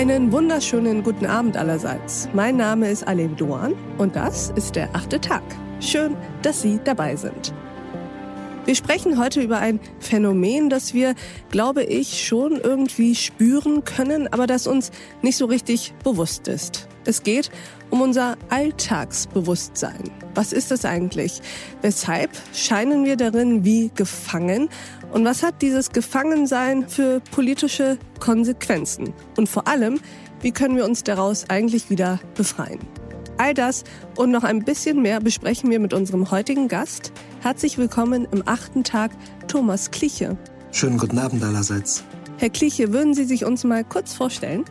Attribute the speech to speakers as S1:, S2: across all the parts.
S1: Einen wunderschönen guten Abend allerseits. Mein Name ist Alev Doan und das ist der achte Tag. Schön, dass Sie dabei sind. Wir sprechen heute über ein Phänomen, das wir, glaube ich, schon irgendwie spüren können, aber das uns nicht so richtig bewusst ist. Es geht um unser Alltagsbewusstsein. Was ist es eigentlich? Weshalb scheinen wir darin wie gefangen? Und was hat dieses Gefangensein für politische Konsequenzen? Und vor allem, wie können wir uns daraus eigentlich wieder befreien? All das und noch ein bisschen mehr besprechen wir mit unserem heutigen Gast. Herzlich willkommen im achten Tag, Thomas Kliche.
S2: Schönen guten Abend allerseits.
S1: Herr Kliche, würden Sie sich uns mal kurz vorstellen?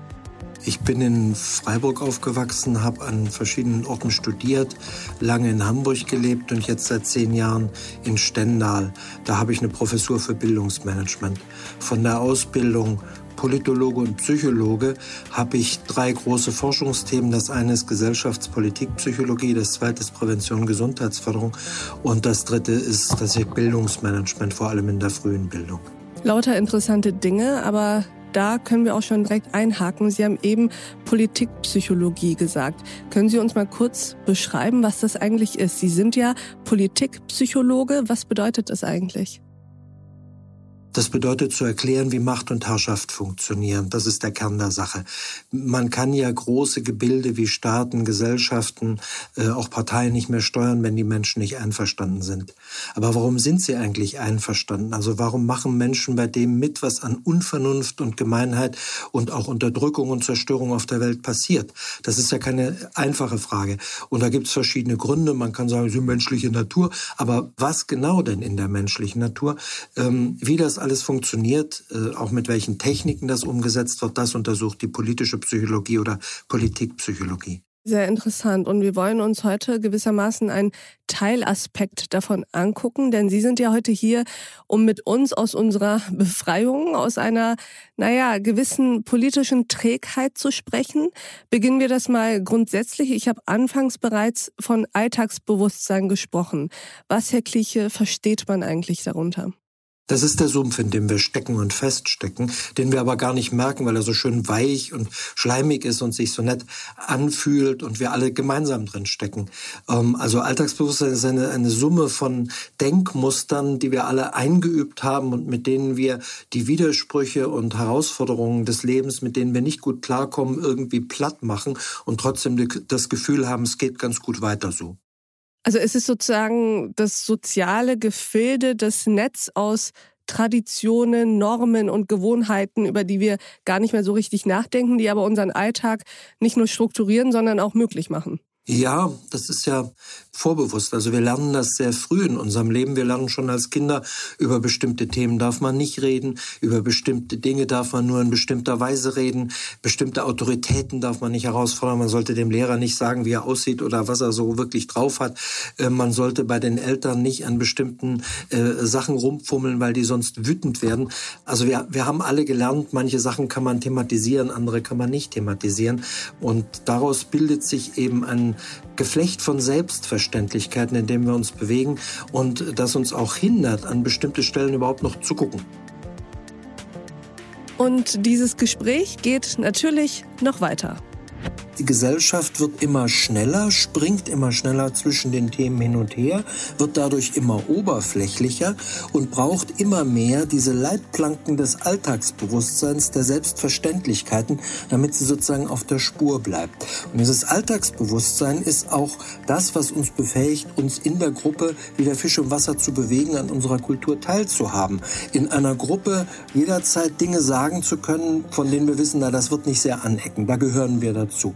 S2: Ich bin in Freiburg aufgewachsen, habe an verschiedenen Orten studiert, lange in Hamburg gelebt und jetzt seit zehn Jahren in Stendal. Da habe ich eine Professur für Bildungsmanagement. Von der Ausbildung Politologe und Psychologe habe ich drei große Forschungsthemen. Das eine ist Gesellschaftspolitikpsychologie, das zweite ist Prävention, Gesundheitsförderung und das dritte ist das Bildungsmanagement, vor allem in der frühen Bildung.
S1: Lauter interessante Dinge, aber da können wir auch schon direkt einhaken. Sie haben eben Politikpsychologie gesagt. Können Sie uns mal kurz beschreiben, was das eigentlich ist? Sie sind ja Politikpsychologe. Was bedeutet das eigentlich?
S2: Das bedeutet zu erklären, wie Macht und Herrschaft funktionieren. Das ist der Kern der Sache. Man kann ja große Gebilde wie Staaten, Gesellschaften, äh, auch Parteien nicht mehr steuern, wenn die Menschen nicht einverstanden sind. Aber warum sind sie eigentlich einverstanden? Also warum machen Menschen bei dem mit, was an Unvernunft und Gemeinheit und auch Unterdrückung und Zerstörung auf der Welt passiert? Das ist ja keine einfache Frage. Und da gibt es verschiedene Gründe. Man kann sagen, es ist menschliche Natur. Aber was genau denn in der menschlichen Natur? Ähm, wie das alles funktioniert, äh, auch mit welchen Techniken das umgesetzt wird, das untersucht die politische Psychologie oder Politikpsychologie.
S1: Sehr interessant. Und wir wollen uns heute gewissermaßen einen Teilaspekt davon angucken, denn Sie sind ja heute hier, um mit uns aus unserer Befreiung, aus einer, naja, gewissen politischen Trägheit zu sprechen. Beginnen wir das mal grundsätzlich. Ich habe anfangs bereits von Alltagsbewusstsein gesprochen. Was, Herr Kliche, versteht man eigentlich darunter?
S2: Das ist der Sumpf, in dem wir stecken und feststecken, den wir aber gar nicht merken, weil er so schön weich und schleimig ist und sich so nett anfühlt und wir alle gemeinsam drin stecken. Ähm, also Alltagsbewusstsein ist eine, eine Summe von Denkmustern, die wir alle eingeübt haben und mit denen wir die Widersprüche und Herausforderungen des Lebens, mit denen wir nicht gut klarkommen, irgendwie platt machen und trotzdem das Gefühl haben, es geht ganz gut weiter so.
S1: Also es ist sozusagen das soziale Gefilde, das Netz aus Traditionen, Normen und Gewohnheiten, über die wir gar nicht mehr so richtig nachdenken, die aber unseren Alltag nicht nur strukturieren, sondern auch möglich machen.
S2: Ja, das ist ja vorbewusst. Also wir lernen das sehr früh in unserem Leben. Wir lernen schon als Kinder, über bestimmte Themen darf man nicht reden, über bestimmte Dinge darf man nur in bestimmter Weise reden, bestimmte Autoritäten darf man nicht herausfordern. Man sollte dem Lehrer nicht sagen, wie er aussieht oder was er so wirklich drauf hat. Äh, man sollte bei den Eltern nicht an bestimmten äh, Sachen rumfummeln, weil die sonst wütend werden. Also wir, wir haben alle gelernt, manche Sachen kann man thematisieren, andere kann man nicht thematisieren. Und daraus bildet sich eben ein Geflecht von Selbstverständlichkeiten, in dem wir uns bewegen und das uns auch hindert, an bestimmte Stellen überhaupt noch zu gucken.
S1: Und dieses Gespräch geht natürlich noch weiter.
S2: Die Gesellschaft wird immer schneller, springt immer schneller zwischen den Themen hin und her, wird dadurch immer oberflächlicher und braucht immer mehr diese Leitplanken des Alltagsbewusstseins, der Selbstverständlichkeiten, damit sie sozusagen auf der Spur bleibt. Und dieses Alltagsbewusstsein ist auch das, was uns befähigt, uns in der Gruppe wie der Fisch im Wasser zu bewegen, an unserer Kultur teilzuhaben. In einer Gruppe jederzeit Dinge sagen zu können, von denen wir wissen, na, das wird nicht sehr anecken. Da gehören wir dazu.